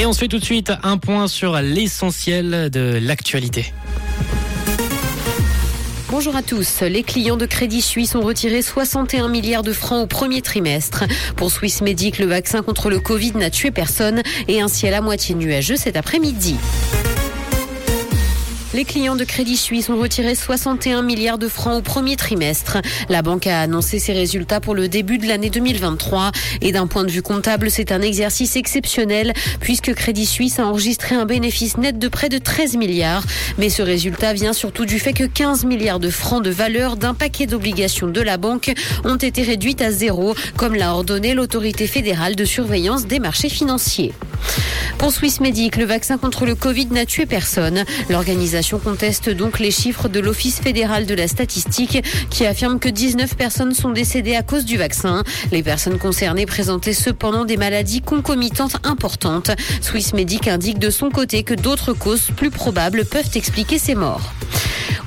Et on se fait tout de suite un point sur l'essentiel de l'actualité. Bonjour à tous. Les clients de Crédit Suisse ont retiré 61 milliards de francs au premier trimestre. Pour Swiss Medic, le vaccin contre le Covid n'a tué personne et un ciel à moitié nuageux cet après-midi. Les clients de Crédit Suisse ont retiré 61 milliards de francs au premier trimestre. La banque a annoncé ses résultats pour le début de l'année 2023 et d'un point de vue comptable, c'est un exercice exceptionnel puisque Crédit Suisse a enregistré un bénéfice net de près de 13 milliards. Mais ce résultat vient surtout du fait que 15 milliards de francs de valeur d'un paquet d'obligations de la banque ont été réduites à zéro, comme l'a ordonné l'autorité fédérale de surveillance des marchés financiers. Pour Swiss Medic, le vaccin contre le Covid n'a tué personne. L'organisation conteste donc les chiffres de l'Office fédéral de la statistique qui affirme que 19 personnes sont décédées à cause du vaccin. Les personnes concernées présentaient cependant des maladies concomitantes importantes. Swiss Medic indique de son côté que d'autres causes plus probables peuvent expliquer ces morts.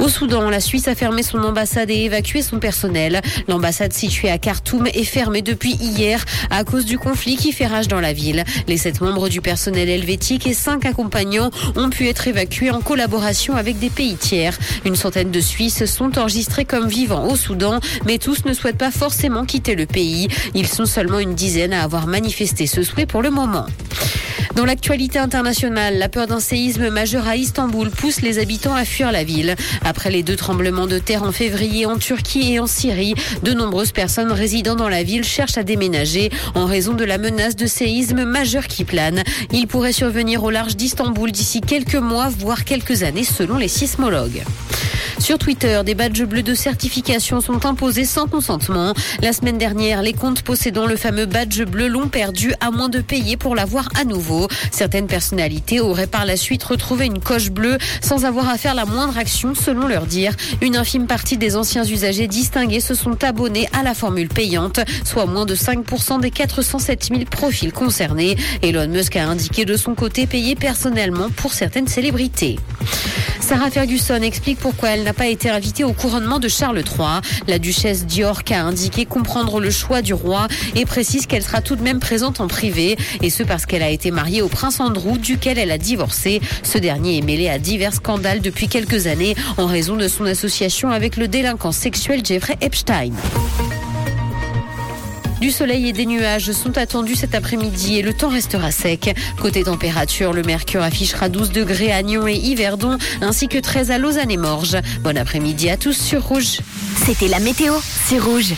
Au Soudan, la Suisse a fermé son ambassade et évacué son personnel. L'ambassade située à Khartoum est fermée depuis hier à cause du conflit qui fait rage dans la ville. Les sept membres du personnel helvétique et cinq accompagnants ont pu être évacués en collaboration avec des pays tiers. Une centaine de Suisses sont enregistrés comme vivants au Soudan, mais tous ne souhaitent pas forcément quitter le pays. Ils sont seulement une dizaine à avoir manifesté ce souhait pour le moment. Dans l'actualité internationale, la peur d'un séisme majeur à Istanbul pousse les habitants à fuir la ville. Après les deux tremblements de terre en février en Turquie et en Syrie, de nombreuses personnes résidant dans la ville cherchent à déménager en raison de la menace de séisme majeur qui plane. Il pourrait survenir au large d'Istanbul d'ici quelques mois, voire quelques années selon les sismologues. Sur Twitter, des badges bleus de certification sont imposés sans consentement. La semaine dernière, les comptes possédant le fameux badge bleu l'ont perdu à moins de payer pour l'avoir à nouveau. Certaines personnalités auraient par la suite retrouvé une coche bleue sans avoir à faire la moindre action selon leur dire. Une infime partie des anciens usagers distingués se sont abonnés à la formule payante, soit moins de 5% des 407 000 profils concernés. Elon Musk a indiqué de son côté payer personnellement pour certaines célébrités. Sarah Ferguson explique pourquoi elle n'a pas été invitée au couronnement de Charles III. La duchesse d'York a indiqué comprendre le choix du roi et précise qu'elle sera tout de même présente en privé. Et ce parce qu'elle a été mariée au prince Andrew, duquel elle a divorcé. Ce dernier est mêlé à divers scandales depuis quelques années en raison de son association avec le délinquant sexuel Jeffrey Epstein. Du soleil et des nuages sont attendus cet après-midi et le temps restera sec. Côté température, le mercure affichera 12 degrés à Nyon et Yverdon, ainsi que 13 à Lausanne et Morges. Bon après-midi à tous sur Rouge. C'était la météo, c'est Rouge.